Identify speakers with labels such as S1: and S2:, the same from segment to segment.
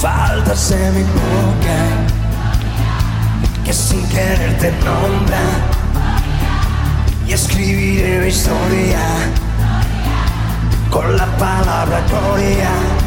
S1: faltas en mi boca, que sin querer te nombra, y escribiré mi historia con la palabra gloria.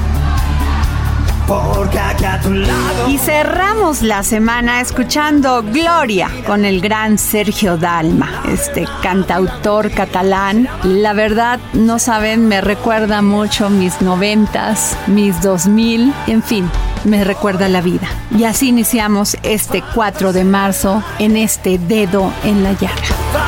S1: Porque aquí tu lado.
S2: Y cerramos la semana escuchando Gloria con el gran Sergio Dalma, este cantautor catalán. La verdad, no saben, me recuerda mucho mis noventas, mis dos mil, en fin, me recuerda la vida. Y así iniciamos este 4 de marzo en este dedo en la llaga.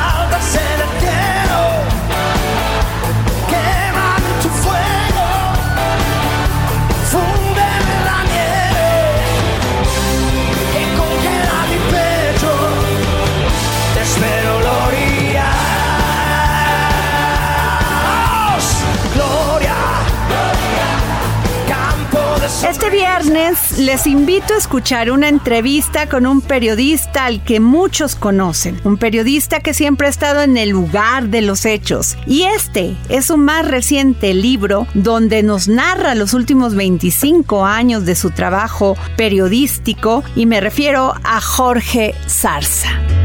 S2: Viernes les invito a escuchar una entrevista con un periodista al que muchos conocen, un periodista que siempre ha estado en el lugar de los hechos. Y este es su más reciente libro donde nos narra los últimos 25 años de su trabajo periodístico y me refiero a Jorge Zarza.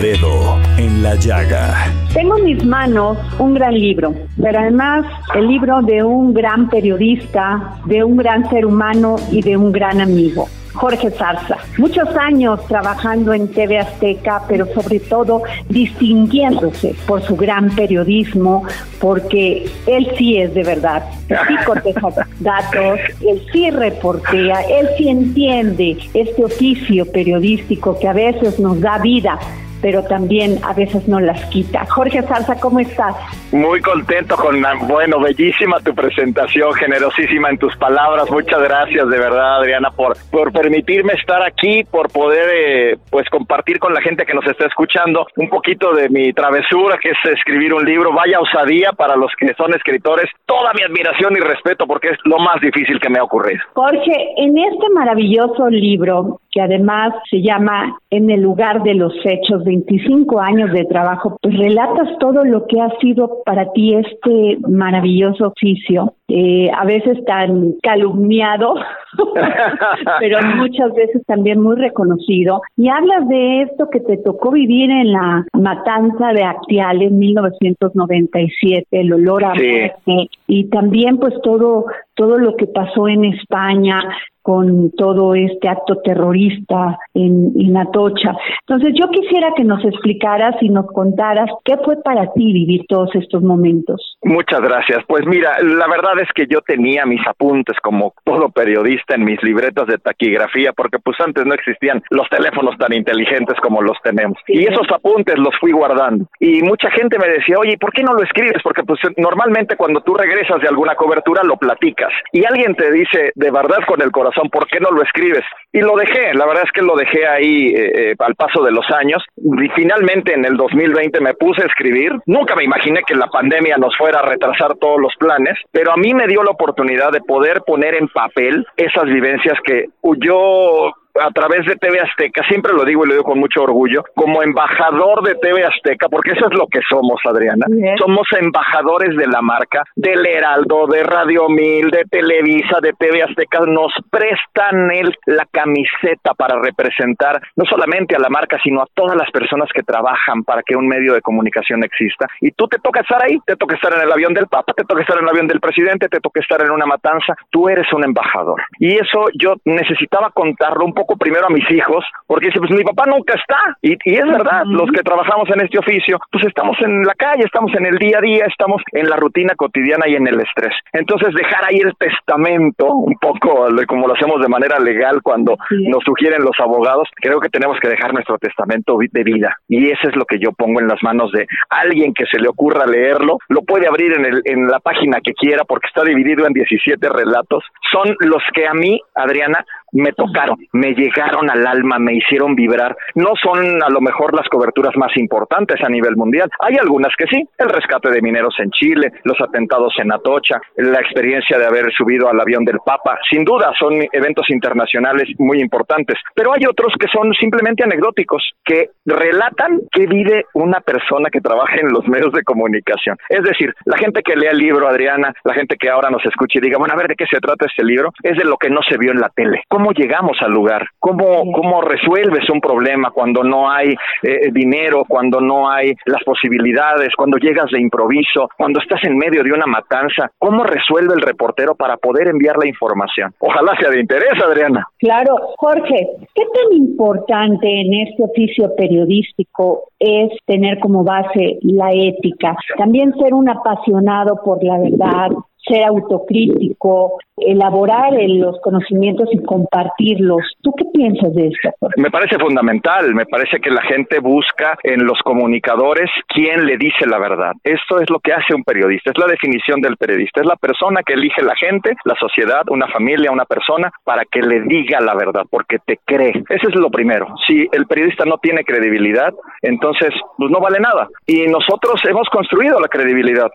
S3: Dedo en la Llaga.
S4: Tengo en mis manos un gran libro, pero además el libro de un gran periodista, de un gran ser humano y de un gran amigo. Jorge Zarza. Muchos años trabajando en TV Azteca, pero sobre todo distinguiéndose por su gran periodismo, porque él sí es de verdad. Él sí coteja datos, él sí reportea, él sí entiende este oficio periodístico que a veces nos da vida pero también a veces nos las quita. Jorge Zarza, ¿cómo estás?
S5: Muy contento con, bueno, bellísima tu presentación, generosísima en tus palabras. Muchas gracias de verdad, Adriana, por, por permitirme estar aquí, por poder, eh, pues, compartir con la gente que nos está escuchando un poquito de mi travesura, que es escribir un libro. Vaya osadía para los que son escritores. Toda mi admiración y respeto, porque es lo más difícil que me ha ocurrido.
S4: Jorge, en este maravilloso libro, que además se llama En el lugar de los hechos, 25 años de trabajo, pues relatas todo lo que ha sido para ti este maravilloso oficio, eh, a veces tan calumniado, pero muchas veces también muy reconocido. Y hablas de esto que te tocó vivir en la matanza de Actial en 1997, el olor a
S5: Sí.
S4: muerte, y también pues todo, todo lo que pasó en España, con todo este acto terrorista en, en Atocha. Entonces yo quisiera que nos explicaras y nos contaras qué fue para ti vivir todos estos momentos.
S5: Muchas gracias. Pues mira, la verdad es que yo tenía mis apuntes como todo periodista en mis libretas de taquigrafía, porque pues antes no existían los teléfonos tan inteligentes como los tenemos. Y esos apuntes los fui guardando. Y mucha gente me decía, oye, ¿por qué no lo escribes? Porque pues normalmente cuando tú regresas de alguna cobertura lo platicas. Y alguien te dice, de verdad con el corazón razón, ¿por qué no lo escribes? Y lo dejé, la verdad es que lo dejé ahí eh, eh, al paso de los años y finalmente en el 2020 me puse a escribir. Nunca me imaginé que la pandemia nos fuera a retrasar todos los planes, pero a mí me dio la oportunidad de poder poner en papel esas vivencias que yo a través de TV Azteca, siempre lo digo y lo digo con mucho orgullo, como embajador de TV Azteca, porque eso es lo que somos, Adriana. Somos embajadores de la marca, del Heraldo, de Radio Mil, de Televisa, de TV Azteca. Nos prestan el, la camiseta para representar no solamente a la marca, sino a todas las personas que trabajan para que un medio de comunicación exista. Y tú te toca estar ahí, te toca estar en el avión del Papa, te toca estar en el avión del presidente, te toca estar en una matanza. Tú eres un embajador. Y eso yo necesitaba contarlo un poco primero a mis hijos, porque dice, pues mi papá nunca está. Y, y es verdad, los que trabajamos en este oficio, pues estamos en la calle, estamos en el día a día, estamos en la rutina cotidiana y en el estrés. Entonces, dejar ahí el testamento, un poco como lo hacemos de manera legal cuando nos sugieren los abogados, creo que tenemos que dejar nuestro testamento de vida. Y eso es lo que yo pongo en las manos de alguien que se le ocurra leerlo. Lo puede abrir en, el, en la página que quiera porque está dividido en 17 relatos. Son los que a mí, Adriana, me tocaron, me llegaron al alma, me hicieron vibrar. No son a lo mejor las coberturas más importantes a nivel mundial. Hay algunas que sí, el rescate de mineros en Chile, los atentados en Atocha, la experiencia de haber subido al avión del Papa. Sin duda son eventos internacionales muy importantes, pero hay otros que son simplemente anecdóticos, que relatan qué vive una persona que trabaja en los medios de comunicación. Es decir, la gente que lea el libro, Adriana, la gente que ahora nos escucha y diga, bueno, a ver de qué se trata este libro, es de lo que no se vio en la tele cómo llegamos al lugar, cómo, cómo resuelves un problema cuando no hay eh, dinero, cuando no hay las posibilidades, cuando llegas de improviso, cuando estás en medio de una matanza, cómo resuelve el reportero para poder enviar la información. Ojalá sea de interés, Adriana.
S4: Claro, Jorge, ¿qué tan importante en este oficio periodístico es tener como base la ética? También ser un apasionado por la verdad, ser autocrítico, elaborar los conocimientos y compartirlos. ¿Tú qué piensas de esto?
S5: Me parece fundamental, me parece que la gente busca en los comunicadores quién le dice la verdad. Esto es lo que hace un periodista, es la definición del periodista, es la persona que elige la gente, la sociedad, una familia, una persona, para que le diga la verdad, porque te cree. Ese es lo primero. Si el periodista no tiene credibilidad, entonces pues no vale nada. Y nosotros hemos construido la credibilidad.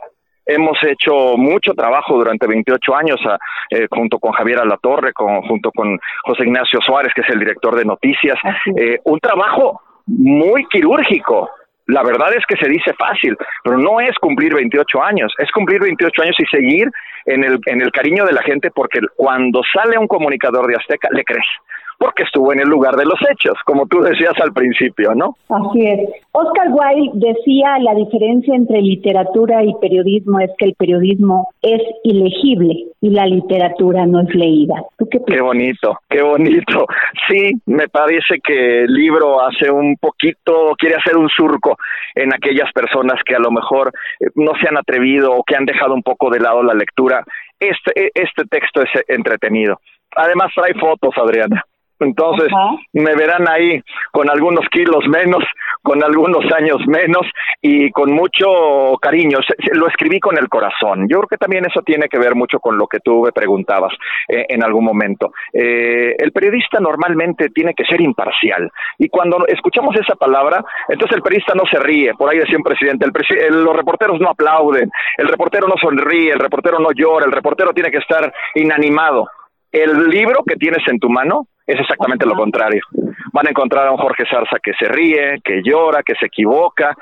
S5: Hemos hecho mucho trabajo durante 28 años eh, junto con Javier Alatorre, con, junto con José Ignacio Suárez, que es el director de noticias. Eh, un trabajo muy quirúrgico. La verdad es que se dice fácil, pero no es cumplir 28 años, es cumplir 28 años y seguir en el, en el cariño de la gente porque cuando sale un comunicador de Azteca le crees porque estuvo en el lugar de los hechos, como tú decías al principio, ¿no?
S4: Así es. Oscar Wilde decía la diferencia entre literatura y periodismo es que el periodismo es ilegible y la literatura no es leída. ¿Tú qué,
S5: qué bonito, qué bonito. Sí, me parece que el libro hace un poquito, quiere hacer un surco en aquellas personas que a lo mejor eh, no se han atrevido o que han dejado un poco de lado la lectura. Este, este texto es entretenido. Además trae fotos, Adriana. Entonces me verán ahí con algunos kilos menos, con algunos años menos y con mucho cariño. lo escribí con el corazón. Yo creo que también eso tiene que ver mucho con lo que tú me preguntabas eh, en algún momento. Eh, el periodista normalmente tiene que ser imparcial y cuando escuchamos esa palabra, entonces el periodista no se ríe. Por ahí decía un presidente, el, los reporteros no aplauden, el reportero no sonríe, el reportero no llora, el reportero tiene que estar inanimado. El libro que tienes en tu mano es exactamente lo contrario. Van a encontrar a un Jorge Zarza que se ríe, que llora, que se equivoca.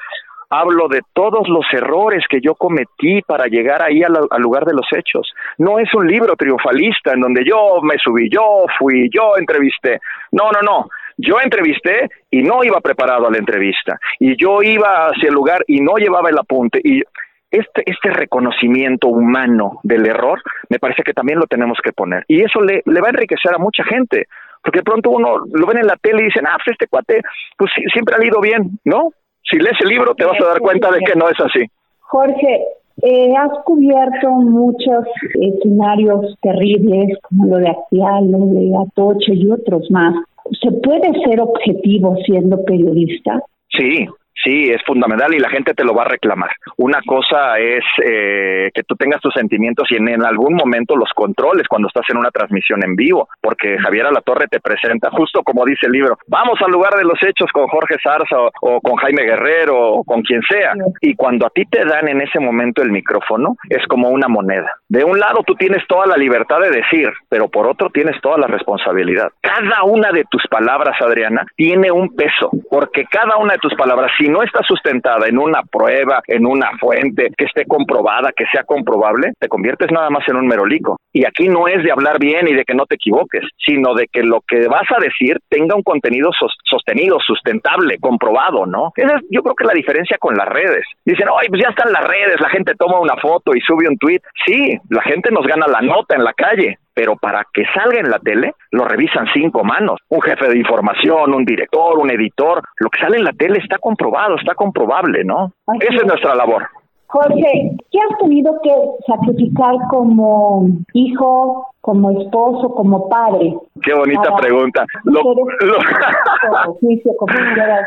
S5: Hablo de todos los errores que yo cometí para llegar ahí al, lugar de los hechos. No es un libro triunfalista en donde yo me subí, yo fui, yo entrevisté. No, no, no. Yo entrevisté y no iba preparado a la entrevista. Y yo iba hacia el lugar y no llevaba el apunte. Y este, este reconocimiento humano del error, me parece que también lo tenemos que poner. Y eso le, le va a enriquecer a mucha gente porque pronto uno lo ven en la tele y dicen, ah, pues este cuate, pues siempre ha ido bien, ¿no? Si lees el libro te vas a dar cuenta de que no es así.
S4: Jorge, eh, has cubierto muchos escenarios terribles, como lo de Actial, lo de Atoche y otros más. ¿Se puede ser objetivo siendo periodista?
S5: Sí, sí, es fundamental y la gente te lo va a reclamar. Una cosa es eh, que tú tengas tus sentimientos y en, en, algún momento los controles cuando estás en una transmisión en vivo, porque Javier Alatorre te presenta justo como dice el libro, vamos al lugar de los hechos con Jorge Zarza o, o con Jaime Guerrero o con quien sea. Y cuando a ti te dan en ese momento el micrófono, es como una moneda. De un lado tú tienes toda la libertad de decir, pero por otro tienes toda la responsabilidad. Cada una de tus palabras, Adriana, tiene un peso, porque cada una de tus palabras, si no está sustentada en una prueba, en una fuente que esté comprobada, que sea comprobable, te conviertes nada más en un merolico. Y aquí no es de hablar bien y de que no te equivoques, sino de que lo que vas a decir tenga un contenido sos sostenido, sustentable, comprobado, ¿no? Esa es yo creo que la diferencia con las redes. Dicen, ay, pues ya están las redes, la gente toma una foto y sube un tweet. Sí, la gente nos gana la nota en la calle, pero para que salga en la tele lo revisan cinco manos. Un jefe de información, un director, un editor. Lo que sale en la tele está comprobado, está comprobable, ¿no? Así Esa es nuestra labor.
S4: Jorge, ¿qué has tenido que sacrificar como hijo, como esposo, como padre?
S5: Qué bonita pregunta. Lo,
S4: lo... juicio, como decía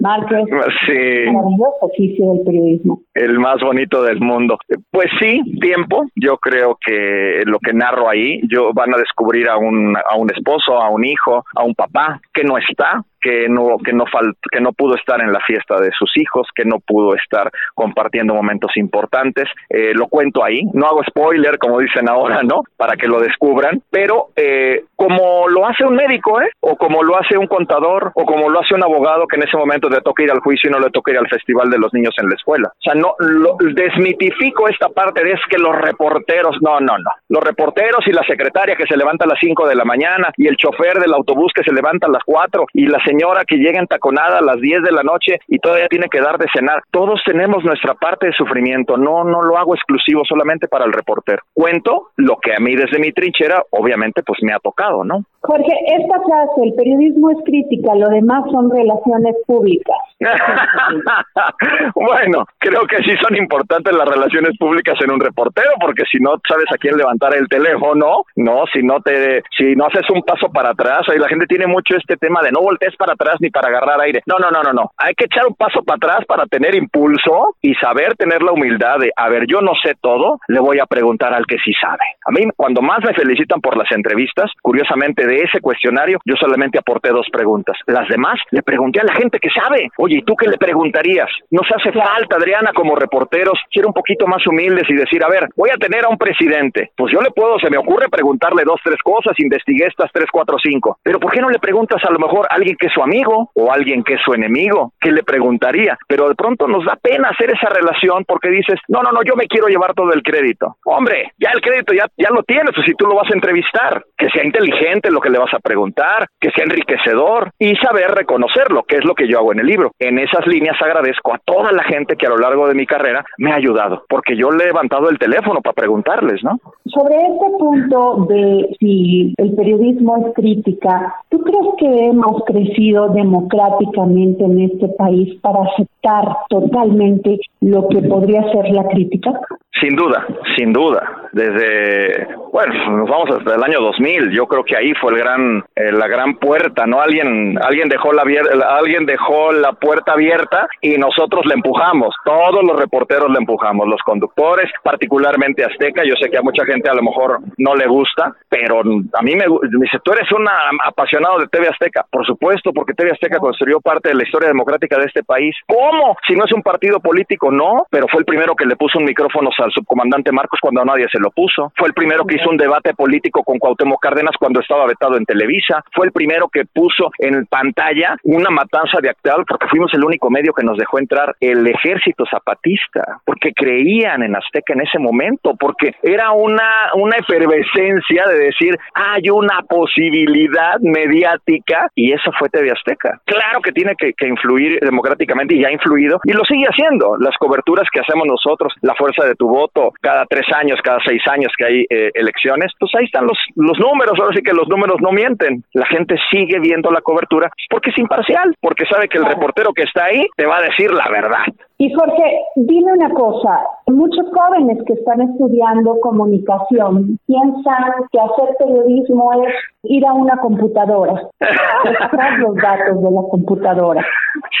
S4: Márquez,
S5: sí.
S4: maravilloso oficio del periodismo.
S5: El más bonito del mundo. Pues sí, tiempo. Yo creo que lo que narro ahí, yo van a descubrir a un, a un esposo, a un hijo, a un papá que no está, que no que no que no pudo estar en la fiesta de sus hijos, que no pudo estar compartiendo momentos importantes. Eh, lo cuento ahí, no hago spoiler como dicen ahora, ¿no? Para que lo descubran, pero eh, como hace un médico, ¿eh? O como lo hace un contador, o como lo hace un abogado que en ese momento le toca ir al juicio y no le toca ir al festival de los niños en la escuela. O sea, no lo, desmitifico esta parte de es que los reporteros, no, no, no. Los reporteros y la secretaria que se levanta a las 5 de la mañana y el chofer del autobús que se levanta a las 4 y la señora que llega entaconada a las 10 de la noche y todavía tiene que dar de cenar. Todos tenemos nuestra parte de sufrimiento. No, no lo hago exclusivo solamente para el reportero. Cuento lo que a mí desde mi trinchera, obviamente, pues me ha tocado, ¿no?
S4: Jorge, esta frase, el periodismo es crítica, lo demás son relaciones públicas.
S5: bueno, creo que sí son importantes las relaciones públicas en un reportero, porque si no sabes a quién levantar el teléfono, no, si no te, si no haces un paso para atrás, ahí la gente tiene mucho este tema de no voltees para atrás ni para agarrar aire. No, no, no, no, no. Hay que echar un paso para atrás para tener impulso y saber tener la humildad de, a ver, yo no sé todo, le voy a preguntar al que sí sabe. A mí, cuando más me felicitan por las entrevistas, curiosamente de ese cuestionario, yo solamente aporté dos preguntas. Las demás le pregunté a la gente que sabe. Oye, ¿y tú qué le preguntarías? Nos hace falta, Adriana, como reporteros, ser un poquito más humildes y decir, a ver, voy a tener a un presidente. Pues yo le puedo, se me ocurre preguntarle dos, tres cosas, investigué estas tres, cuatro, cinco. Pero ¿por qué no le preguntas a lo mejor a alguien que es su amigo o alguien que es su enemigo? ¿Qué le preguntaría? Pero de pronto nos da pena hacer esa relación porque dices, no, no, no, yo me quiero llevar todo el crédito. Hombre, ya el crédito ya, ya lo tienes, o si tú lo vas a entrevistar, que sea inteligente lo que le vas a preguntar, que sea enriquecedor y saber reconocerlo, que es lo que yo hago en el libro. En esas líneas agradezco a toda la gente que a lo largo de mi carrera me ha ayudado, porque yo le he levantado el teléfono para preguntarles, ¿no?
S4: Sobre este punto de si el periodismo es crítica, ¿tú crees que hemos crecido democráticamente en este país para aceptar totalmente lo que podría ser la crítica?
S5: Sin duda, sin duda. Desde, bueno, nos vamos hasta el año 2000. Yo creo que ahí fue el gran, eh, la gran puerta, ¿no? Alguien, alguien dejó la, alguien dejó la puerta abierta y nosotros le empujamos. Todos los reporteros le empujamos, los conductores, particularmente Azteca. Yo sé que a mucha gente a lo mejor no le gusta, pero a mí me dice, tú eres un apasionado de TV Azteca. Por supuesto, porque TV Azteca construyó parte de la historia democrática de este país. ¿Cómo? Si no es un partido político, no, pero fue el primero que le puso un micrófono al subcomandante Marcos cuando nadie se lo puso. Fue el primero que hizo un debate político con Cuauhtémoc Cárdenas cuando estaba vetado en Televisa. Fue el primero que puso en pantalla una matanza de actual porque fuimos el único medio que nos dejó entrar el ejército zapatista, porque creían en Azteca en ese momento, porque era una, una efervescencia de decir, hay una posibilidad mediática y eso fue TV Azteca. Claro que tiene que, que influir democráticamente y ya ha influido y lo sigue haciendo. Las coberturas que hacemos nosotros, la fuerza de tu voto, cada tres años, cada seis seis años que hay eh, elecciones, pues ahí están los, los números, ahora sí que los números no mienten. La gente sigue viendo la cobertura porque es imparcial, porque sabe que el reportero que está ahí te va a decir la verdad.
S4: Y Jorge, dime una cosa, muchos jóvenes que están estudiando comunicación piensan que hacer periodismo es ir a una computadora, extraer los datos de la computadora.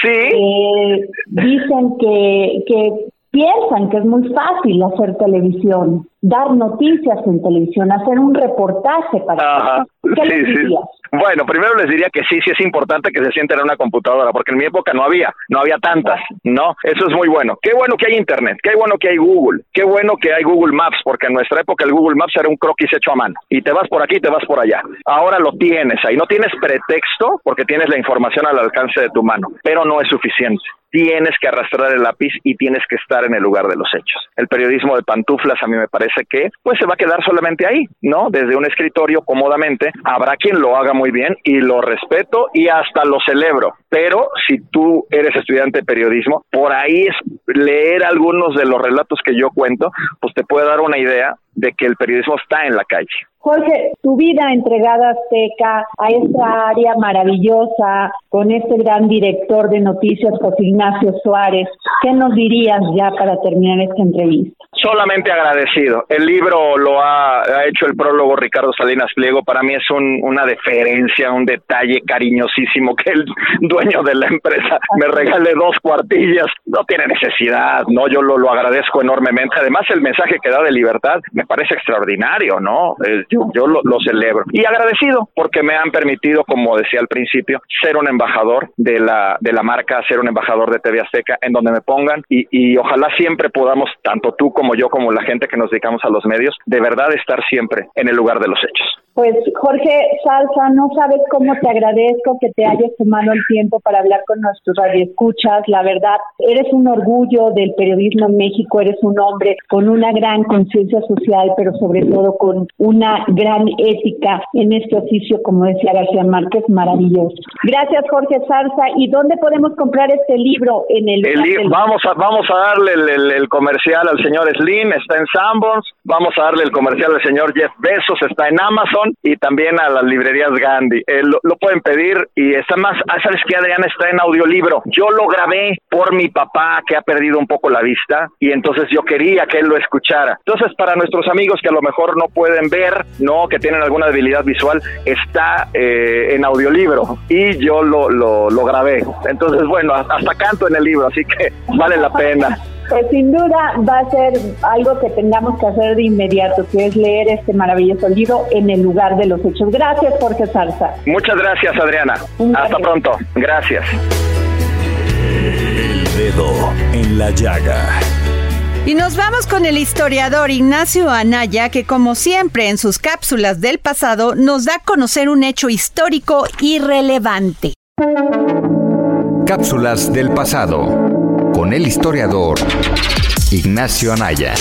S5: Sí.
S4: Eh, dicen que, que piensan que es muy fácil hacer televisión, dar noticias en televisión, hacer un reportaje para...
S5: Ajá.
S4: ¿Qué
S5: Sí,
S4: les
S5: sí. Bueno, primero les diría que sí, sí es importante que se sienten en una computadora, porque en mi época no había, no había tantas, ¿no? Eso es muy bueno. Qué bueno que hay Internet, qué bueno que hay Google, qué bueno que hay Google Maps, porque en nuestra época el Google Maps era un croquis hecho a mano. Y te vas por aquí, te vas por allá. Ahora lo tienes ahí, no tienes pretexto porque tienes la información al alcance de tu mano, pero no es suficiente. Tienes que arrastrar el lápiz y tienes que estar en el lugar de los hechos. El periodismo de pantuflas a mí me parece que pues se va a quedar solamente ahí, ¿no? Desde un escritorio cómodamente. Habrá quien lo haga muy bien y lo respeto y hasta lo celebro. Pero si tú eres estudiante de periodismo, por ahí es leer algunos de los relatos que yo cuento, pues te puede dar una idea de que el periodismo está en la calle.
S4: Jorge, tu vida entregada a Azteca, a esta área maravillosa, con este gran director de noticias, José Ignacio Suárez, ¿qué nos dirías ya para terminar esta entrevista?
S5: Solamente agradecido. El libro lo ha, ha hecho el prólogo Ricardo Salinas Pliego. Para mí es un- una deferencia, un detalle cariñosísimo que el dueño de la empresa me regale dos cuartillas. No tiene necesidad, ¿no? Yo lo, lo agradezco enormemente. Además, el mensaje que da de libertad me parece extraordinario, ¿no? Eh, yo yo lo, lo celebro. Y agradecido porque me han permitido, como decía al principio, ser un embajador de la, de la marca, ser un embajador de TV Azteca en donde me pongan y, y ojalá siempre podamos, tanto tú como yo, como la gente que nos dedicamos a los medios, de verdad estar siempre en el lugar de los hechos.
S4: Pues Jorge Salsa, no sabes cómo te agradezco que te hayas tomado el tiempo para hablar con nuestros radioescuchas. La verdad, eres un orgullo del periodismo en México, eres un hombre con una gran conciencia social, pero sobre todo con una gran ética en este oficio, como decía García Márquez, maravilloso. Gracias Jorge Salsa. ¿Y dónde podemos comprar este libro? En el,
S5: El li- vamos a vamos a darle el, el- el comercial al señor Slim, está en Sanborns, vamos a darle el comercial al señor Jeff Bezos, está en Amazon y también a las librerías Gandhi. Eh, lo, pueden pedir y está más, ah, ¿sabes qué, Adriana? Está en audiolibro. Yo lo grabé por mi papá que ha perdido un poco la vista y entonces yo quería que él lo escuchara. Entonces, para nuestros amigos que a lo mejor no pueden ver, no, que tienen alguna debilidad visual, está eh, en audiolibro y yo lo, lo, lo grabé. Entonces, bueno, hasta canto en el libro, así que vale la pena.
S4: Pues sin duda va a ser algo que tengamos que hacer de inmediato, que es leer este maravilloso libro en el lugar de los hechos. Gracias, Jorge Salsa.
S5: Muchas gracias, Adriana. Hasta pronto. Gracias.
S3: El dedo en la llaga.
S2: Y nos vamos con el historiador Ignacio Anaya, que como siempre en sus cápsulas del pasado nos da a conocer un hecho histórico irrelevante.
S6: Cápsulas del pasado con el historiador Ignacio Anaya.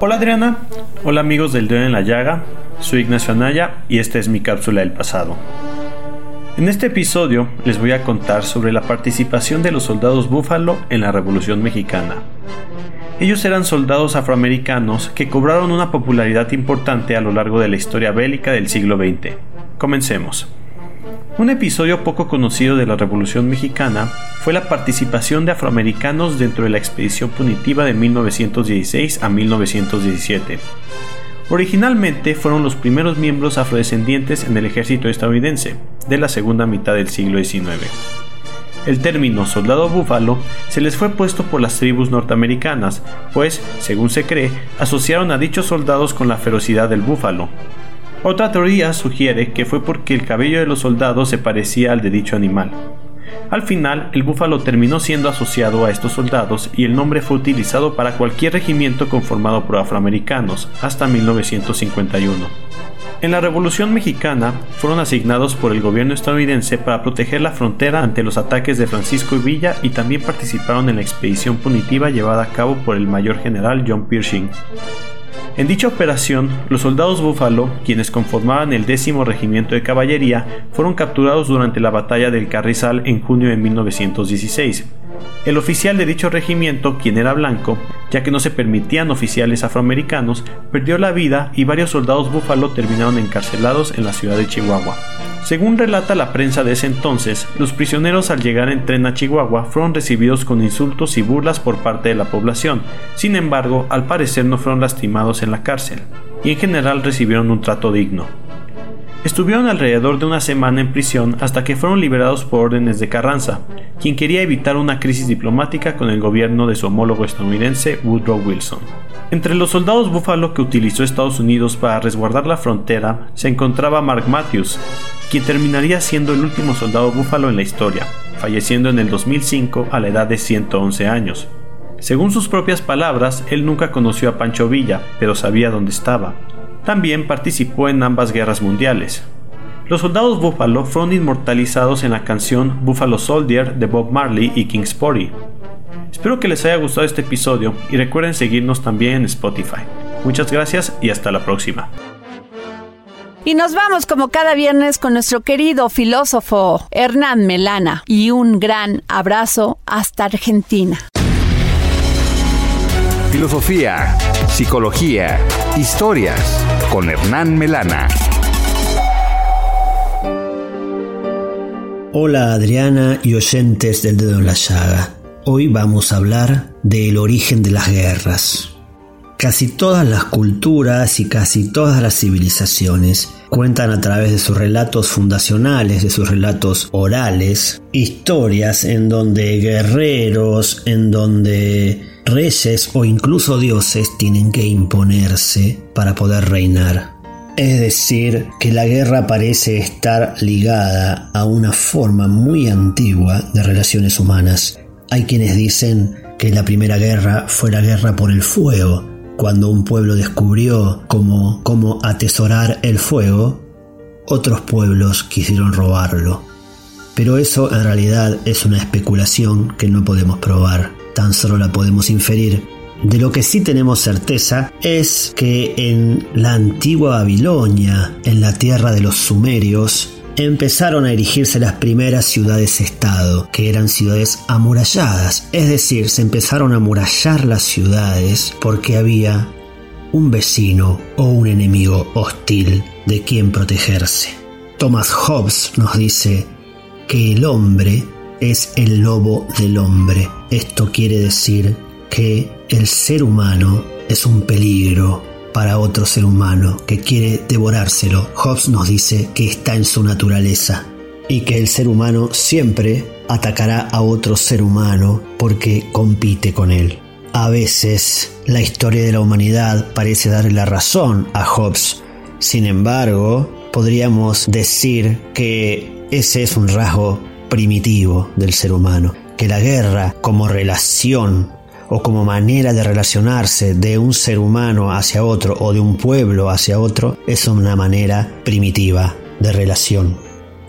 S7: Hola Adriana, hola amigos del Dedo en la Llaga, soy Ignacio Anaya y esta es mi cápsula del pasado. En este episodio les voy a contar sobre la participación de los soldados búfalo en la Revolución Mexicana. Ellos eran soldados afroamericanos que cobraron una popularidad importante a lo largo de la historia bélica del siglo XX. Comencemos. Un episodio poco conocido de la Revolución Mexicana fue la participación de afroamericanos dentro de la expedición punitiva de 1916 a 1917. Originalmente fueron los primeros miembros afrodescendientes en el ejército estadounidense de la segunda mitad del siglo XIX. El término soldado búfalo se les fue puesto por las tribus norteamericanas, pues, según se cree, asociaron a dichos soldados con la ferocidad del búfalo. Otra teoría sugiere que fue porque el cabello de los soldados se parecía al de dicho animal. Al final, el búfalo terminó siendo asociado a estos soldados y el nombre fue utilizado para cualquier regimiento conformado por afroamericanos hasta 1951. En la Revolución Mexicana fueron asignados por el gobierno estadounidense para proteger la frontera ante los ataques de Francisco Villa y también participaron en la expedición punitiva llevada a cabo por el mayor general John Pershing. En dicha operación, los soldados búfalo, quienes conformaban el décimo regimiento de caballería, fueron capturados durante la batalla del Carrizal en junio de 1916. El oficial de dicho regimiento, quien era blanco, ya que no se permitían oficiales afroamericanos, perdió la vida y varios soldados búfalo terminaron encarcelados en la ciudad de Chihuahua. Según relata la prensa de ese entonces, los prisioneros al llegar en tren a Chihuahua fueron recibidos con insultos y burlas por parte de la población, sin embargo, al parecer no fueron lastimados en la cárcel, y en general recibieron un trato digno. Estuvieron alrededor de una semana en prisión hasta que fueron liberados por órdenes de Carranza, quien quería evitar una crisis diplomática con el gobierno de su homólogo estadounidense Woodrow Wilson. Entre los soldados búfalo que utilizó Estados Unidos para resguardar la frontera se encontraba Mark Matthews, quien terminaría siendo el último soldado búfalo en la historia, falleciendo en el 2005 a la edad de 111 años. Según sus propias palabras, él nunca conoció a Pancho Villa, pero sabía dónde estaba, también participó en ambas guerras mundiales. Los soldados Buffalo fueron inmortalizados en la canción Buffalo Soldier de Bob Marley y King Sporty. Espero que les haya gustado este episodio y recuerden seguirnos también en Spotify. Muchas gracias y hasta la próxima.
S2: Y nos vamos como cada viernes con nuestro querido filósofo Hernán Melana y un gran abrazo hasta Argentina.
S6: Filosofía, psicología, historias con Hernán Melana.
S8: Hola Adriana y oyentes del dedo en la llaga. Hoy vamos a hablar del origen de las guerras. Casi todas las culturas y casi todas las civilizaciones cuentan a través de sus relatos fundacionales, de sus relatos orales, historias en donde guerreros, en donde reyes o incluso dioses tienen que imponerse para poder reinar. Es decir, que la guerra parece estar ligada a una forma muy antigua de relaciones humanas. Hay quienes dicen que la primera guerra fue la guerra por el fuego, cuando un pueblo descubrió cómo, cómo atesorar el fuego, otros pueblos quisieron robarlo. Pero eso en realidad es una especulación que no podemos probar tan solo la podemos inferir. De lo que sí tenemos certeza es que en la antigua Babilonia, en la tierra de los sumerios, empezaron a erigirse las primeras ciudades-estado, que eran ciudades amuralladas, es decir, se empezaron a amurallar las ciudades porque había un vecino o un enemigo hostil de quien protegerse. Thomas Hobbes nos dice que el hombre es el lobo del hombre. Esto quiere decir que el ser humano es un peligro para otro ser humano que quiere devorárselo. Hobbes nos dice que está en su naturaleza y que el ser humano siempre atacará a otro ser humano porque compite con él. A veces la historia de la humanidad parece darle la razón a Hobbes. Sin embargo, podríamos decir que ese es un rasgo primitivo del ser humano, que la guerra como relación o como manera de relacionarse de un ser humano hacia otro o de un pueblo hacia otro es una manera primitiva de relación.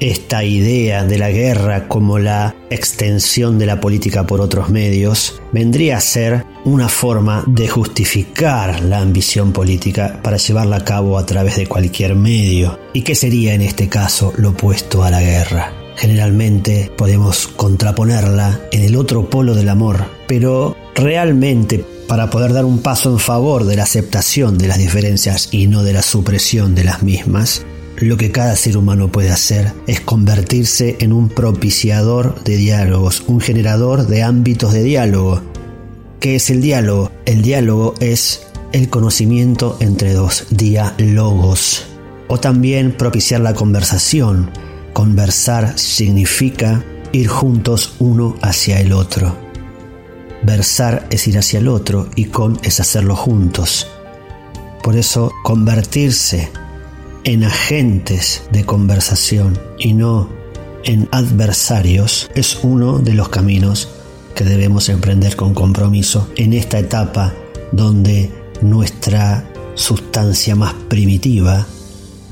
S8: Esta idea de la guerra como la extensión de la política por otros medios vendría a ser una forma de justificar la ambición política para llevarla a cabo a través de cualquier medio. ¿Y qué sería en este caso lo opuesto a la guerra? Generalmente podemos contraponerla en el otro polo del amor, pero realmente para poder dar un paso en favor de la aceptación de las diferencias y no de la supresión de las mismas, lo que cada ser humano puede hacer es convertirse en un propiciador de diálogos, un generador de ámbitos de diálogo. ¿Qué es el diálogo? El diálogo es el conocimiento entre dos diálogos o también propiciar la conversación, Conversar significa ir juntos uno hacia el otro. Versar es ir hacia el otro y con es hacerlo juntos. Por eso convertirse en agentes de conversación y no en adversarios es uno de los caminos que debemos emprender con compromiso en esta etapa donde nuestra sustancia más primitiva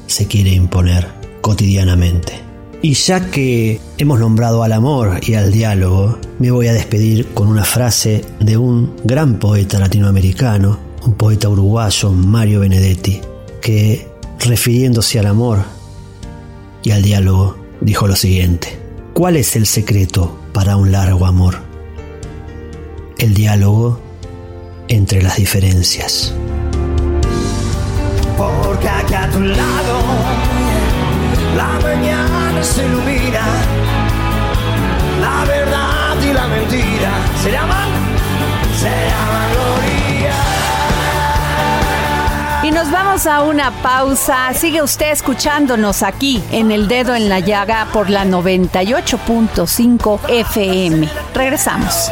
S8: se quiere imponer cotidianamente. Y ya que hemos nombrado al amor y al diálogo, me voy a despedir con una frase de un gran poeta latinoamericano, un poeta uruguayo, Mario Benedetti, que refiriéndose al amor y al diálogo, dijo lo siguiente. ¿Cuál es el secreto para un largo amor? el diálogo entre las diferencias.
S1: Porque aquí a tu lado la mañana se ilumina, la verdad y la mentira se llaman, se llaman gloria.
S2: Y nos vamos a una pausa. Sigue usted escuchándonos aquí en El Dedo en la Llaga por la 98.5 FM. Regresamos.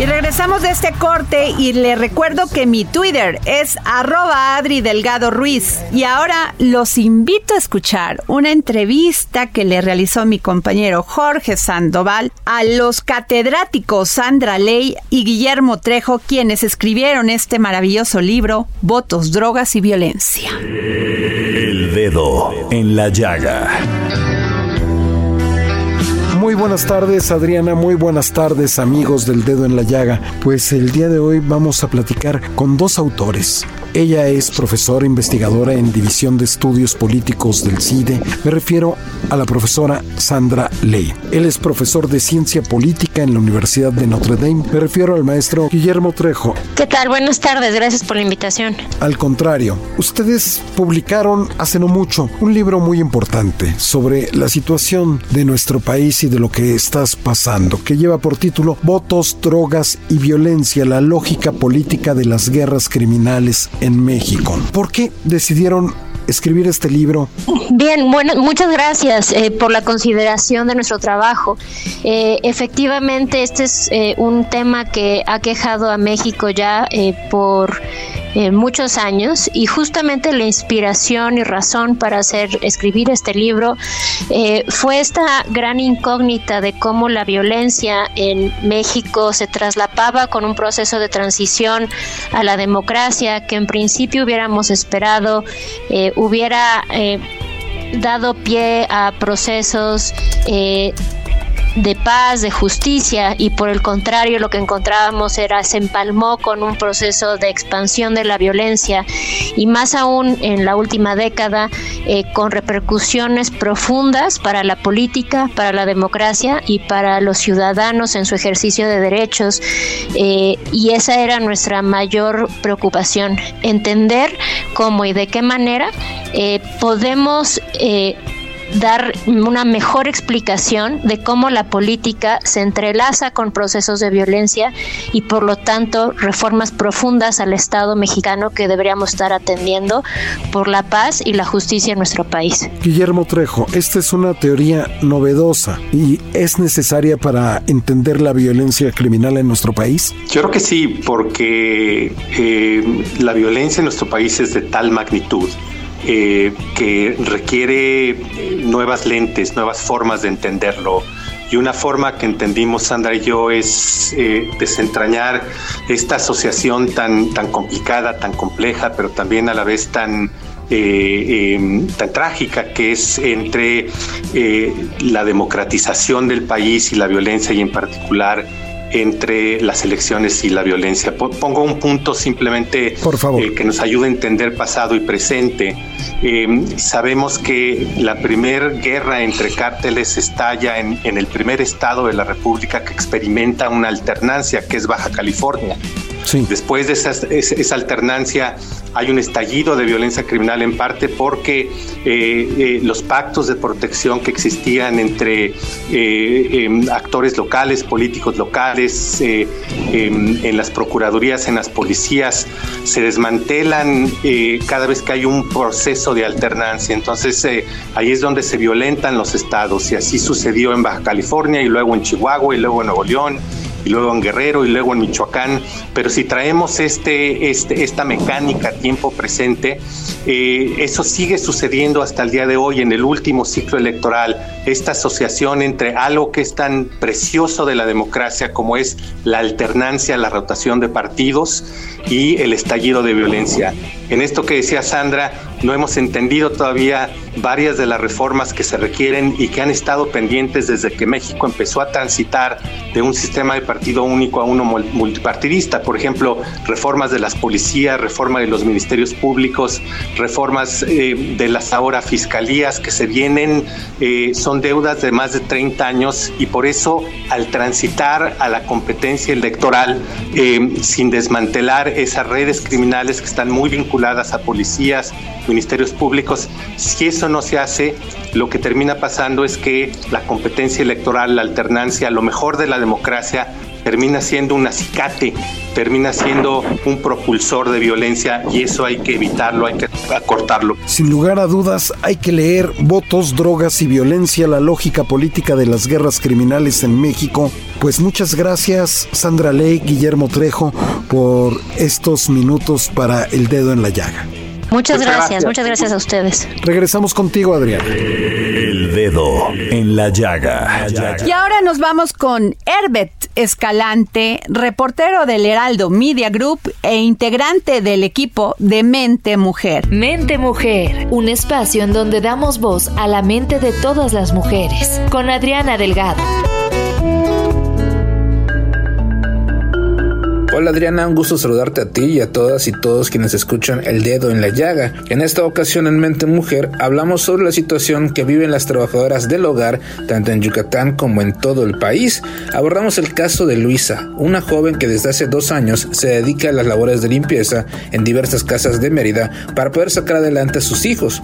S2: Y regresamos de este corte y le recuerdo que mi Twitter es arroba Adri Delgado Ruiz. Y ahora los invito a escuchar una entrevista que le realizó mi compañero Jorge Sandoval a los catedráticos Sandra Ley y Guillermo Trejo, quienes escribieron este maravilloso libro, Votos, Drogas y Violencia.
S3: El dedo en la llaga.
S9: Muy buenas tardes Adriana, muy buenas tardes amigos del dedo en la llaga. Pues el día de hoy vamos a platicar con dos autores. Ella es profesora investigadora en División de Estudios Políticos del CIDE. Me refiero a la profesora Sandra Ley. Él es profesor de Ciencia Política en la Universidad de Notre Dame. Me refiero al maestro Guillermo Trejo.
S10: ¿Qué tal? Buenas tardes, gracias por la invitación.
S9: Al contrario, ustedes publicaron hace no mucho un libro muy importante sobre la situación de nuestro país y de lo que estás pasando, que lleva por título Votos, drogas y violencia, la lógica política de las guerras criminales en México. ¿Por qué decidieron escribir este libro?
S10: Bien, bueno, muchas gracias eh, por la consideración de nuestro trabajo. Eh, efectivamente, este es eh, un tema que ha quejado a México ya por eh, muchos años y justamente la inspiración y razón para hacer escribir este libro eh, fue esta gran incógnita de cómo la violencia en México se traslapaba con un proceso de transición a la democracia que en principio hubiéramos esperado eh, hubiera eh, dado pie a procesos eh, de paz, de justicia y por el contrario lo que encontrábamos era se empalmó con un proceso de expansión de la violencia y más aún en la última década eh, con repercusiones profundas para la política, para la democracia y para los ciudadanos en su ejercicio de derechos eh, y esa era nuestra mayor preocupación, entender cómo y de qué manera eh, podemos eh, dar una mejor explicación de cómo la política se entrelaza con procesos de violencia y por lo tanto reformas profundas al Estado mexicano que deberíamos estar atendiendo por la paz y la justicia en nuestro país.
S9: Guillermo Trejo, esta es una teoría novedosa y es necesaria para entender la violencia criminal en nuestro país.
S11: Yo creo que sí, porque eh, la violencia en nuestro país es de tal magnitud eh, que requiere eh, nuevas lentes, nuevas formas de entenderlo. Y una forma que entendimos Sandra y yo es eh, desentrañar esta asociación tan, tan complicada, tan compleja, pero también a la vez tan, em, tan trágica que es entre la democratización del país y la violencia y en particular entre las elecciones y la violencia. Pongo un punto simplemente
S9: Por
S11: que nos ayude a entender pasado y presente. Em, sabemos que la primera guerra entre cárteles estalla en, en el primer estado de la República que experimenta una alternancia, que es Baja California. Después de esa, alternancia hay un estallido de violencia criminal en parte porque eh, eh, los pactos de protección que existían entre eh, em, actores locales, políticos locales, em, en las procuradurías, en las policías, se desmantelan cada vez que hay un proceso de alternancia. Entonces ahí es donde se violentan los estados y así sucedió en Baja California y luego en Chihuahua y luego en Nuevo León y luego en Guerrero y luego en Michoacán, pero si traemos este, este, esta mecánica tiempo presente, eh, eso sigue sucediendo hasta el día de hoy en el último ciclo electoral, esta asociación entre algo que es tan precioso de la democracia como es la alternancia, la rotación de partidos y el estallido de violencia. En esto que decía Sandra, no hemos entendido todavía varias de las reformas que se requieren y que han estado pendientes desde que México empezó a transitar de un sistema de partido único a uno multipartidista. Por ejemplo, reformas de las policías, reforma de los ministerios públicos, reformas eh, de las ahora fiscalías que se vienen, eh, son deudas de más de 30 años y por eso al transitar a la competencia electoral eh, sin desmantelar esas redes criminales que están muy vinculadas a policías, ministerios públicos, si eso no se hace, lo que termina pasando es que la competencia electoral, la alternancia, lo mejor de la democracia, termina siendo un acicate, termina siendo un propulsor de violencia y eso hay que evitarlo, hay que acortarlo.
S9: Sin lugar a dudas, hay que leer Votos, Drogas y Violencia, la lógica política de las guerras criminales en México. Pues muchas gracias Sandra Ley, Guillermo Trejo, por estos minutos para El Dedo en la Llaga.
S10: Muchas gracias, muchas gracias a ustedes.
S9: Regresamos contigo, Adrián.
S3: El dedo en la llaga.
S2: Y ahora nos vamos con Herbert Escalante, reportero del Heraldo Media Group e integrante del equipo de Mente Mujer.
S12: Mente Mujer, un espacio en donde damos voz a la mente de todas las mujeres, con Adriana Delgado.
S13: Hola Adriana, un gusto saludarte a ti y a todas y todos quienes escuchan El Dedo en la Llaga. En esta ocasión en Mente Mujer hablamos sobre la situación que viven las trabajadoras del hogar, tanto en Yucatán como en todo el país. Abordamos el caso de Luisa, una joven que desde hace dos años se dedica a las labores de limpieza en diversas casas de Mérida para poder sacar adelante a sus hijos.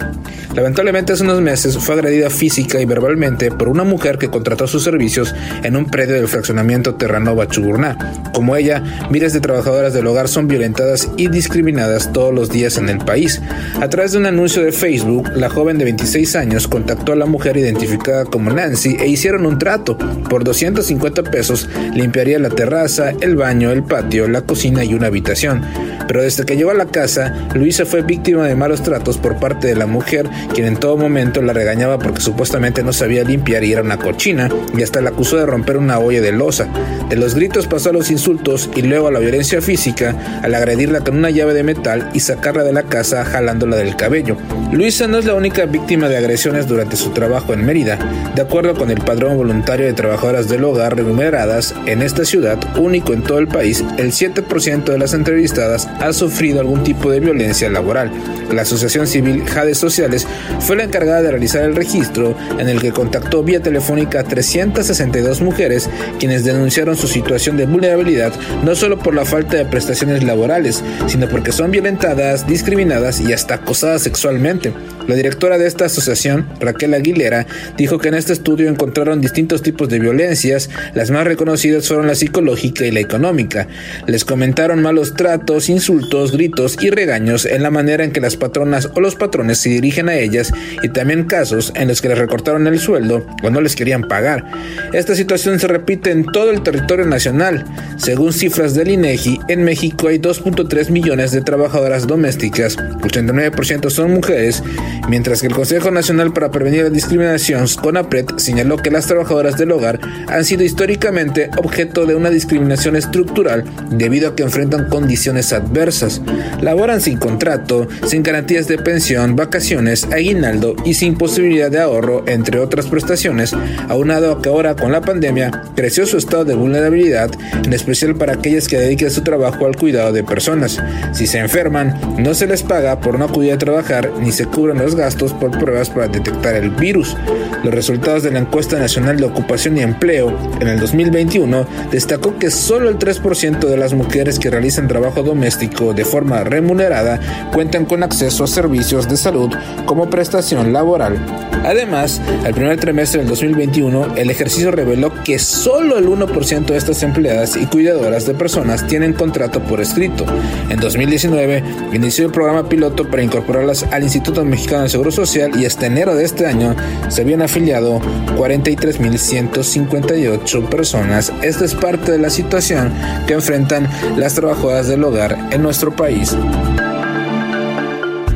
S13: Lamentablemente hace unos meses fue agredida física y verbalmente por una mujer que contrató sus servicios en un predio del fraccionamiento Terranova Chuburná. Como ella, miles de trabajadoras del hogar son violentadas y discriminadas todos los días en el país. A través de un anuncio de Facebook, la joven de 26 años contactó a la mujer identificada como Nancy e hicieron un trato. Por 250 pesos limpiaría la terraza, el baño, el patio, la cocina y una habitación. Pero desde que llegó a la casa, Luisa fue víctima de malos tratos por parte de la mujer, quien en todo momento la regañaba porque supuestamente no sabía limpiar y era una cochina, y hasta la acusó de romper una olla de losa. De los gritos pasó a los insultos y luego a la violencia física al agredirla con una llave de metal y sacarla de la casa jalándola del cabello. Luisa no es la única víctima de agresiones durante su trabajo en Mérida. De acuerdo con el padrón voluntario de trabajadoras del hogar remuneradas en esta ciudad, único en todo el país, el 7% de las entrevistadas ha sufrido algún tipo de violencia laboral. La Asociación Civil Jades Sociales fue la encargada de realizar el registro en el que contactó vía telefónica a 362 mujeres quienes denunciaron su situación de vulnerabilidad no solo por la falta de prestaciones laborales, sino porque son violentadas, discriminadas y hasta acosadas sexualmente. La directora de esta asociación, Raquel Aguilera, dijo que en este estudio encontraron distintos tipos de violencias, las más reconocidas fueron la psicológica y la económica. Les comentaron malos tratos, insultos, gritos y regaños en la manera en que las patronas o los patrones se dirigen a ellas y también casos en los que les recortaron el sueldo o no les querían pagar. Esta situación se repite en todo el territorio nacional. Según cifras del INEGI, en México hay 2.3 millones de trabajadoras domésticas, 89% son mujeres mientras que el Consejo Nacional para Prevenir la Discriminación, CONAPRED, señaló que las trabajadoras del hogar han sido históricamente objeto de una discriminación estructural debido a que enfrentan condiciones adversas, laboran sin contrato, sin garantías de pensión, vacaciones, aguinaldo y sin posibilidad de ahorro, entre otras prestaciones, aunado a que ahora con la pandemia creció su estado de vulnerabilidad, en especial para aquellas que dedican su trabajo al cuidado de personas. Si se enferman, no se les paga por no acudir a trabajar ni se cubren los gastos por pruebas para detectar el virus. Los resultados de la encuesta nacional de ocupación y empleo en el 2021 destacó que solo el 3% de las mujeres que realizan trabajo doméstico de forma remunerada cuentan con acceso a servicios de salud como prestación laboral. Además, al primer trimestre del 2021, el ejercicio reveló que solo el 1% de estas empleadas y cuidadoras de personas tienen contrato por escrito. En 2019, inició el programa piloto para incorporarlas al Instituto Mexicano Seguro Social y hasta enero de este año se habían afiliado 43.158 personas. Esta es parte de la situación que enfrentan las trabajadoras del hogar en nuestro país.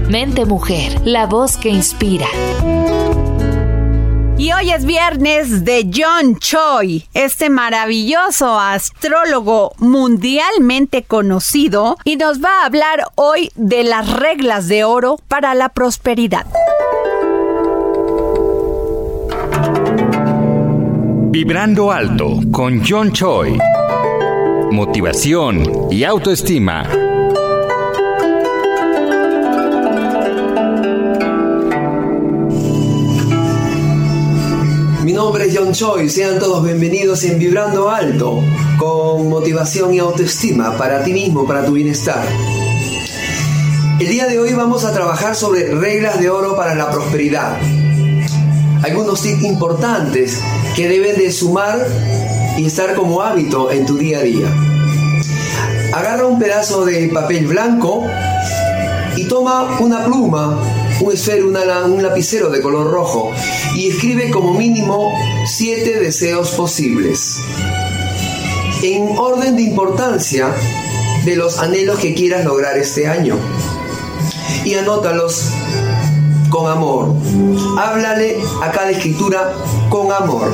S12: Mente Mujer, la voz que inspira.
S2: Y hoy es viernes de John Choi, este maravilloso astrólogo mundialmente conocido, y nos va a hablar hoy de las reglas de oro para la prosperidad.
S6: Vibrando alto con John Choi. Motivación y autoestima.
S14: Nombre es John Choi, sean todos bienvenidos en Vibrando Alto, con motivación y autoestima para ti mismo, para tu bienestar. El día de hoy vamos a trabajar sobre reglas de oro para la prosperidad. Algunos tips importantes que deben de sumar y estar como hábito en tu día a día. Agarra un pedazo de papel blanco y toma una pluma, un esfero, un lapicero de color rojo y escribe como mínimo siete deseos posibles. En orden de importancia de los anhelos que quieras lograr este año. Y anótalos con amor. Háblale a cada escritura con amor.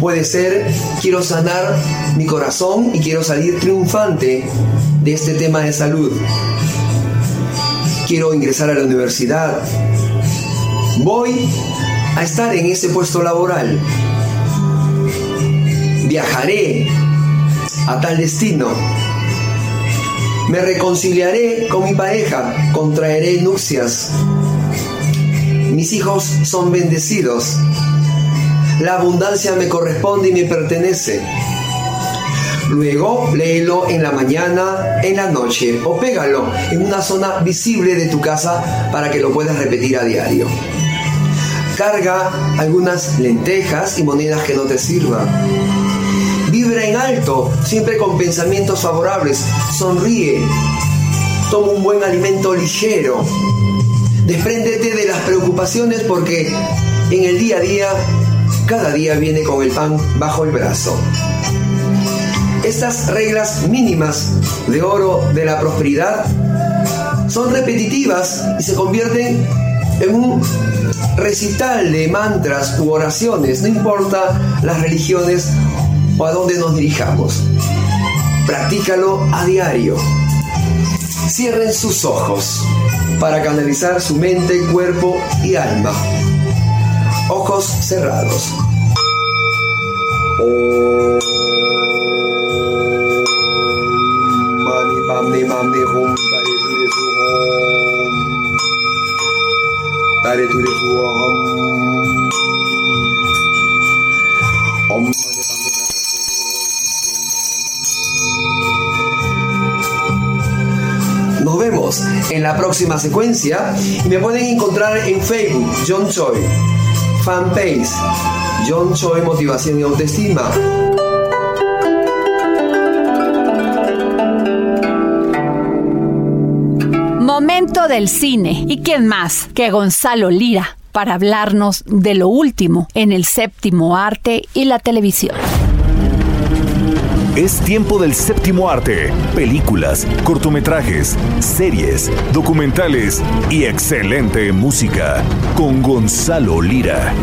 S14: Puede ser, quiero sanar mi corazón y quiero salir triunfante de este tema de salud. Quiero ingresar a la universidad. Voy a estar en ese puesto laboral. Viajaré a tal destino. Me reconciliaré con mi pareja, contraeré nupcias. Mis hijos son bendecidos. La abundancia me corresponde y me pertenece. Luego léelo en la mañana, en la noche o pégalo en una zona visible de tu casa para que lo puedas repetir a diario. Carga algunas lentejas y monedas que no te sirvan. Vibra en alto, siempre con pensamientos favorables. Sonríe. Toma un buen alimento ligero. Despréndete de las preocupaciones porque en el día a día, cada día viene con el pan bajo el brazo. Estas reglas mínimas de oro de la prosperidad son repetitivas y se convierten en un recital de mantras u oraciones, no importa las religiones o a dónde nos dirijamos. Practícalo a diario. Cierren sus ojos para canalizar su mente, cuerpo y alma. Ojos cerrados. Nos vemos en la próxima secuencia. Y me pueden encontrar en Facebook John Choi, fanpage John Choi Motivación y Autoestima.
S2: Momento del cine. ¿Y quién más que Gonzalo Lira para hablarnos de lo último en el séptimo arte y la televisión?
S3: Es tiempo del séptimo arte, películas, cortometrajes, series, documentales y excelente música con Gonzalo Lira.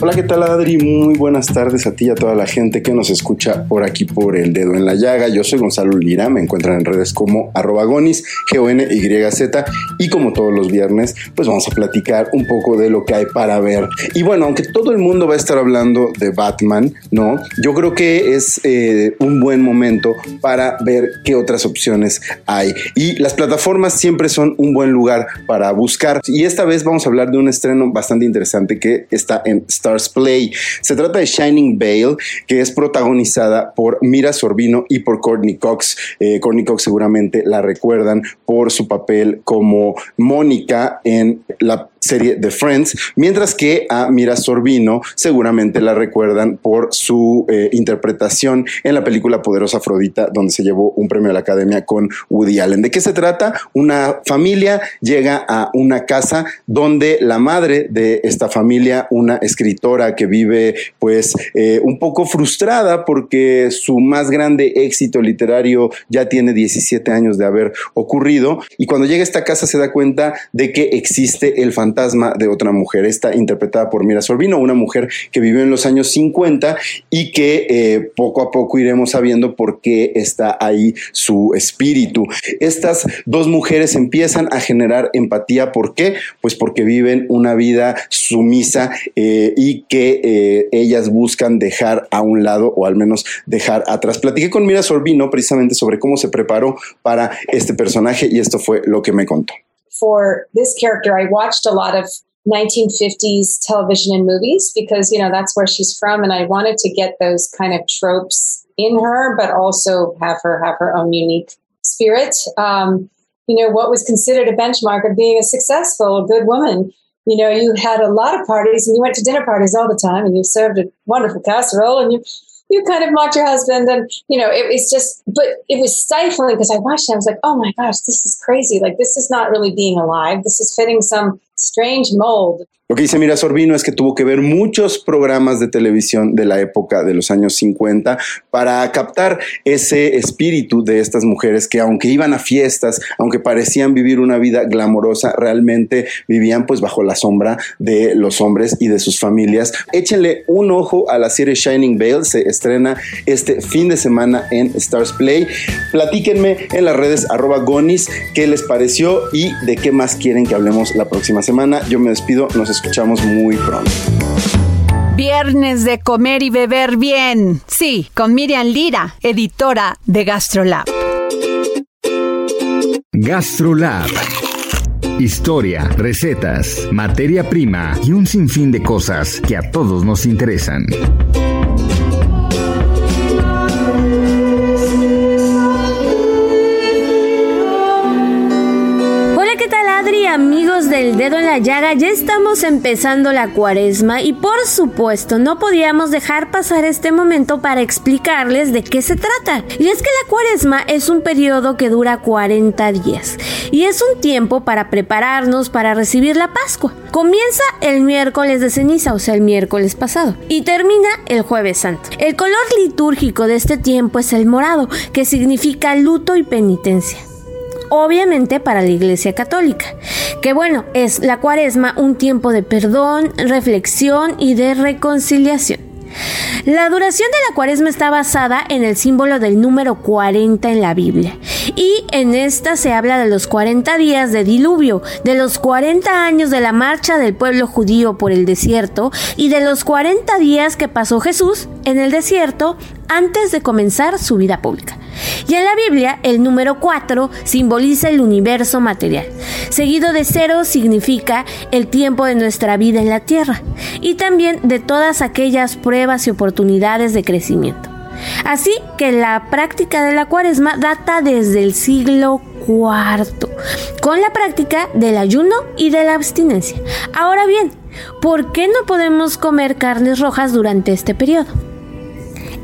S15: Hola, ¿qué tal Adri? Muy buenas tardes a ti y a toda la gente que nos escucha por aquí por el dedo en la llaga. Yo soy Gonzalo Lira, me encuentran en redes como arroba gonis, G-O-N-Y-Z y como todos los viernes, pues vamos a platicar un poco de lo que hay para ver. Y bueno, aunque todo el mundo va a estar hablando de Batman, ¿no? Yo creo que es eh, un buen momento para ver qué otras opciones hay. Y las plataformas siempre son un buen lugar para buscar. Y esta vez vamos a hablar de un estreno bastante interesante que está en Star Play. Se trata de Shining Veil, que es protagonizada por Mira Sorbino y por Courtney Cox. Eh, Courtney Cox seguramente la recuerdan por su papel como Mónica en la serie de Friends, mientras que a Mira Sorbino seguramente la recuerdan por su eh, interpretación en la película Poderosa Afrodita, donde se llevó un premio a la Academia con Woody Allen. ¿De qué se trata? Una familia llega a una casa donde la madre de esta familia, una escritora, que vive pues eh, un poco frustrada porque su más grande éxito literario ya tiene 17 años de haber ocurrido y cuando llega a esta casa se da cuenta de que existe el fantasma de otra mujer, esta interpretada por Mira Sorbino, una mujer que vivió en los años 50 y que eh, poco a poco iremos sabiendo por qué está ahí su espíritu. Estas dos mujeres empiezan a generar empatía, ¿por qué? Pues porque viven una vida sumisa eh, y que eh, ellas buscan dejar a un lado o al menos dejar atrás. Platiqué con Mira Sorbino precisamente sobre cómo se preparó para este personaje y esto fue lo que me contó.
S16: For this character, I watched a lot of 1950s television and movies because, you know, that's where she's from. And I wanted to get those kind of tropes in her, but also have her have her own unique spirit. Um, you know, what was considered a benchmark of being a successful, good woman you know, you had a lot of parties and you went to dinner parties all the time and you served a wonderful casserole and you you kind of mocked your husband and you know it was just but it was stifling because i watched it i was like oh my gosh this is crazy. Like this is not really being alive. This is fitting some strange mold
S15: Lo que dice Mira Sorbino es que tuvo que ver muchos programas de televisión de la época de los años 50 para captar ese espíritu de estas mujeres que aunque iban a fiestas, aunque parecían vivir una vida glamorosa, realmente vivían pues bajo la sombra de los hombres y de sus familias. Échenle un ojo a la serie Shining Veil, se estrena este fin de semana en Stars Play. Platíquenme en las redes arroba gonis qué les pareció y de qué más quieren que hablemos la próxima semana. Yo me despido, nos escuchamos muy pronto.
S2: Viernes de comer y beber bien. Sí, con Miriam Lira, editora de GastroLab.
S6: GastroLab. Historia, recetas, materia prima y un sinfín de cosas que a todos nos interesan.
S17: Amigos del dedo en la llaga, ya estamos empezando la cuaresma y por supuesto no podíamos dejar pasar este momento para explicarles de qué se trata. Y es que la cuaresma es un periodo que dura 40 días y es un tiempo para prepararnos para recibir la Pascua. Comienza el miércoles de ceniza, o sea, el miércoles pasado, y termina el jueves santo. El color litúrgico de este tiempo es el morado, que significa luto y penitencia obviamente para la Iglesia Católica. Que bueno, es la cuaresma un tiempo de perdón, reflexión y de reconciliación. La duración de la cuaresma está basada en el símbolo del número 40 en la Biblia. Y en esta se habla de los 40 días de diluvio, de los 40 años de la marcha del pueblo judío por el desierto y de los 40 días que pasó Jesús en el desierto antes de comenzar su vida pública. Y en la Biblia, el número 4 simboliza el universo material. Seguido de cero significa el tiempo de nuestra vida en la tierra y también de todas aquellas pruebas y oportunidades de crecimiento. Así que la práctica de la cuaresma data desde el siglo IV, con la práctica del ayuno y de la abstinencia. Ahora bien, ¿por qué no podemos comer carnes rojas durante este periodo?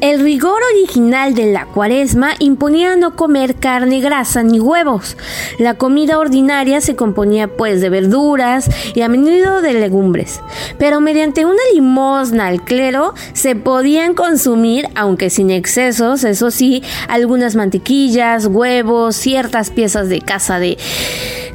S17: El rigor original de la cuaresma imponía no comer carne grasa ni huevos. La comida ordinaria se componía pues de verduras y a menudo de legumbres. Pero mediante una limosna al clero se podían consumir, aunque sin excesos, eso sí, algunas mantequillas, huevos, ciertas piezas de caza de,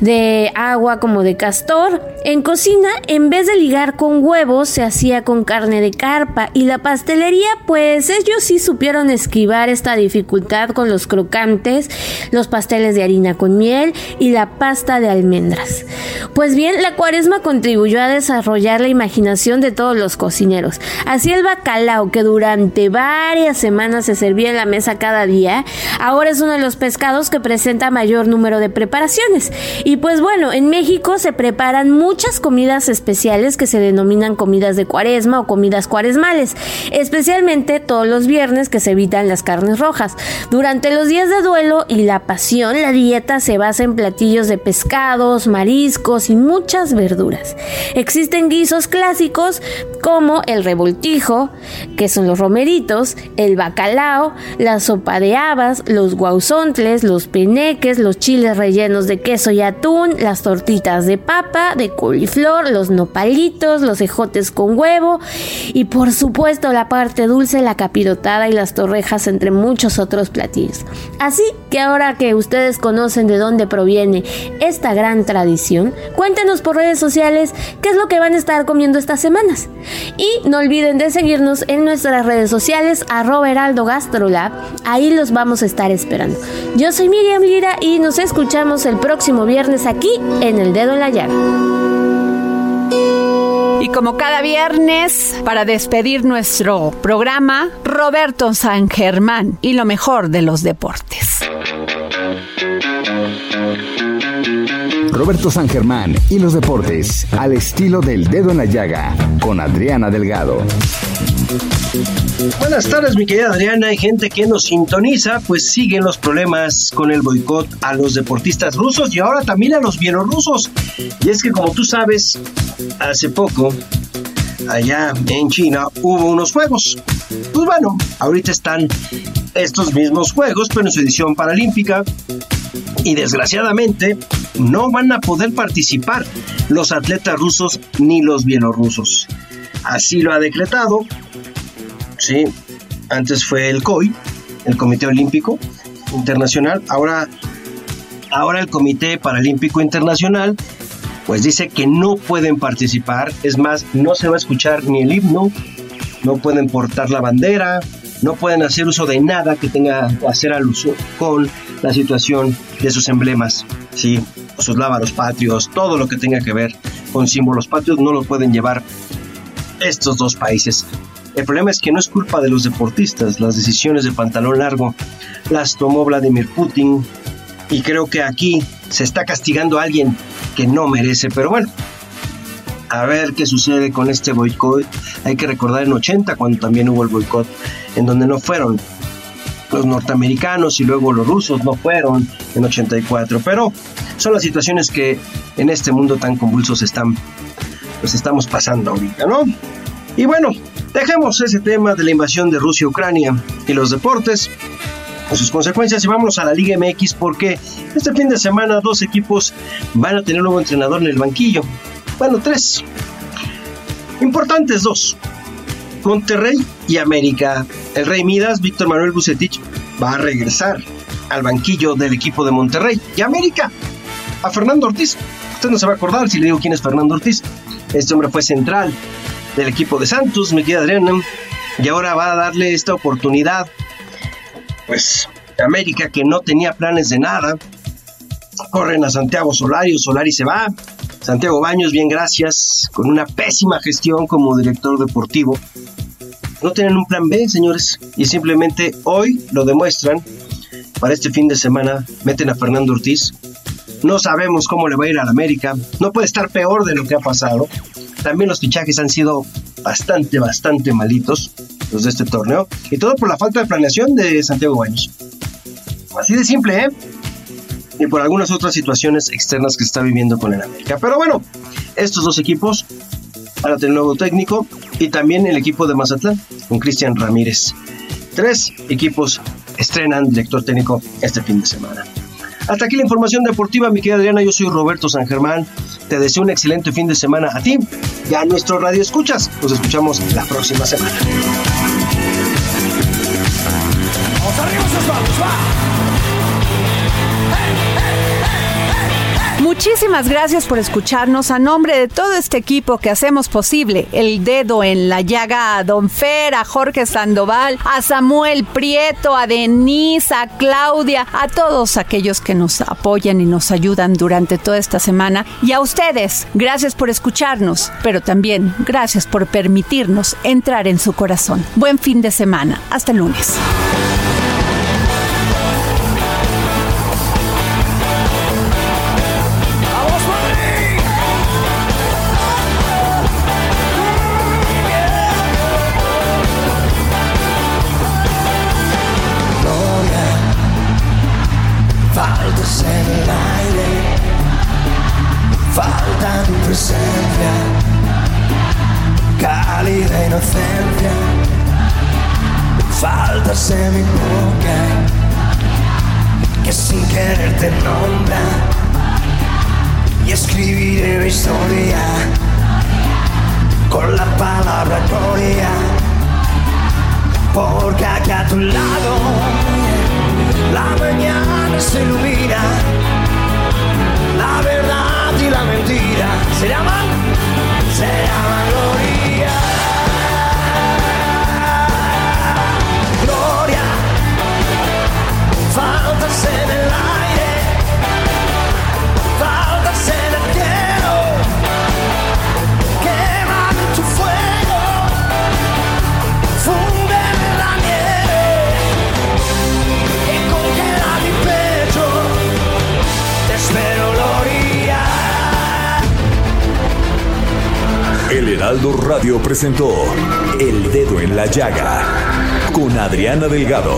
S17: de agua como de castor. En cocina, en vez de ligar con huevos, se hacía con carne de carpa y la pastelería pues ellos sí supieron esquivar esta dificultad con los crocantes, los pasteles de harina con miel y la pasta de almendras. Pues bien, la cuaresma contribuyó a desarrollar la imaginación de todos los cocineros. Así el bacalao, que durante varias semanas se servía en la mesa cada día, ahora es uno de los pescados que presenta mayor número de preparaciones. Y pues bueno, en México se preparan muchas comidas especiales que se denominan comidas de cuaresma o comidas cuaresmales, especialmente todos los viernes que se evitan las carnes rojas. Durante los días de duelo y la pasión, la dieta se basa en platillos de pescados, mariscos y muchas verduras. Existen guisos clásicos como el revoltijo, que son los romeritos, el bacalao, la sopa de habas, los guauzontles, los peneques, los chiles rellenos de queso y atún, las tortitas de papa, de coliflor, los nopalitos, los ejotes con huevo y por supuesto la parte dulce, la y las torrejas entre muchos otros platillos. Así que ahora que ustedes conocen de dónde proviene esta gran tradición, cuéntenos por redes sociales qué es lo que van a estar comiendo estas semanas. Y no olviden de seguirnos en nuestras redes sociales, arroba heraldo gastrolab, ahí los vamos a estar esperando. Yo soy Miriam Lira y nos escuchamos el próximo viernes aquí en El Dedo en la Llaga.
S2: Y como cada viernes, para despedir nuestro programa, Roberto San Germán y lo mejor de los deportes.
S6: Roberto San Germán y los deportes, al estilo del dedo en la llaga, con Adriana Delgado.
S18: Buenas tardes, mi querida Adriana. Hay gente que nos sintoniza, pues siguen los problemas con el boicot a los deportistas rusos y ahora también a los bielorrusos. Y es que, como tú sabes, hace poco, allá en China, hubo unos juegos. Pues bueno, ahorita están estos mismos juegos, pero en su edición paralímpica. Y desgraciadamente no van a poder participar los atletas rusos ni los bielorrusos. Así lo ha decretado Sí, antes fue el COI, el Comité Olímpico Internacional, ahora, ahora el Comité Paralímpico Internacional, pues dice que no pueden participar, es más, no se va a escuchar ni el himno, no pueden portar la bandera, no pueden hacer uso de nada que tenga que hacer alusión con la situación de sus emblemas, sí, sus lábaros patrios, todo lo que tenga que ver con símbolos patrios no lo pueden llevar estos dos países. El problema es que no es culpa de los deportistas, las decisiones de pantalón largo las tomó Vladimir Putin y creo que aquí se está castigando a alguien que no merece, pero bueno, a ver qué sucede con este boicot. Hay que recordar en 80 cuando también hubo el boicot, en donde no fueron los norteamericanos y luego los rusos no fueron en 84, pero son las situaciones que en este mundo tan convulsos están pues estamos pasando ahorita, ¿no? Y bueno, Dejemos ese tema de la invasión de Rusia a Ucrania y los deportes con sus consecuencias y vamos a la Liga MX porque este fin de semana dos equipos van a tener un nuevo entrenador en el banquillo. Bueno, tres. Importantes dos. Monterrey y América. El Rey Midas, Víctor Manuel Bucetich, va a regresar al banquillo del equipo de Monterrey. Y América, a Fernando Ortiz. Usted no se va a acordar si le digo quién es Fernando Ortiz. Este hombre fue central del equipo de Santos, mi querida Adriana, y ahora va a darle esta oportunidad, pues América que no tenía planes de nada, corren a Santiago Solari, Solari se va, Santiago Baños, bien gracias, con una pésima gestión como director deportivo. No tienen un plan B, señores, y simplemente hoy lo demuestran. Para este fin de semana meten a Fernando Ortiz. No sabemos cómo le va a ir al América. No puede estar peor de lo que ha pasado. También los fichajes han sido bastante, bastante malitos de este torneo. Y todo por la falta de planeación de Santiago Baños. Así de simple, ¿eh? Y por algunas otras situaciones externas que está viviendo con el América. Pero bueno, estos dos equipos van a tener nuevo técnico y también el equipo de Mazatlán con Cristian Ramírez. Tres equipos estrenan director técnico este fin de semana. Hasta aquí la información deportiva, mi querida Adriana. Yo soy Roberto San Germán. Te deseo un excelente fin de semana a ti y a nuestro radio escuchas. Nos escuchamos la próxima semana.
S2: Muchísimas gracias por escucharnos a nombre de todo este equipo que hacemos posible el dedo en la llaga a Don Fer, a Jorge Sandoval, a Samuel Prieto, a Denise, a Claudia, a todos aquellos que nos apoyan y nos ayudan durante toda esta semana y a ustedes, gracias por escucharnos, pero también gracias por permitirnos entrar en su corazón. Buen fin de semana, hasta el lunes.
S1: Que sin querer te nombra. Y escribiré la historia con la palabra gloria. Porque aquí a tu lado la mañana se ilumina. La verdad y la mentira se llaman se llaman gloria
S3: Heraldo Radio presentó El Dedo en la Llaga con Adriana Delgado.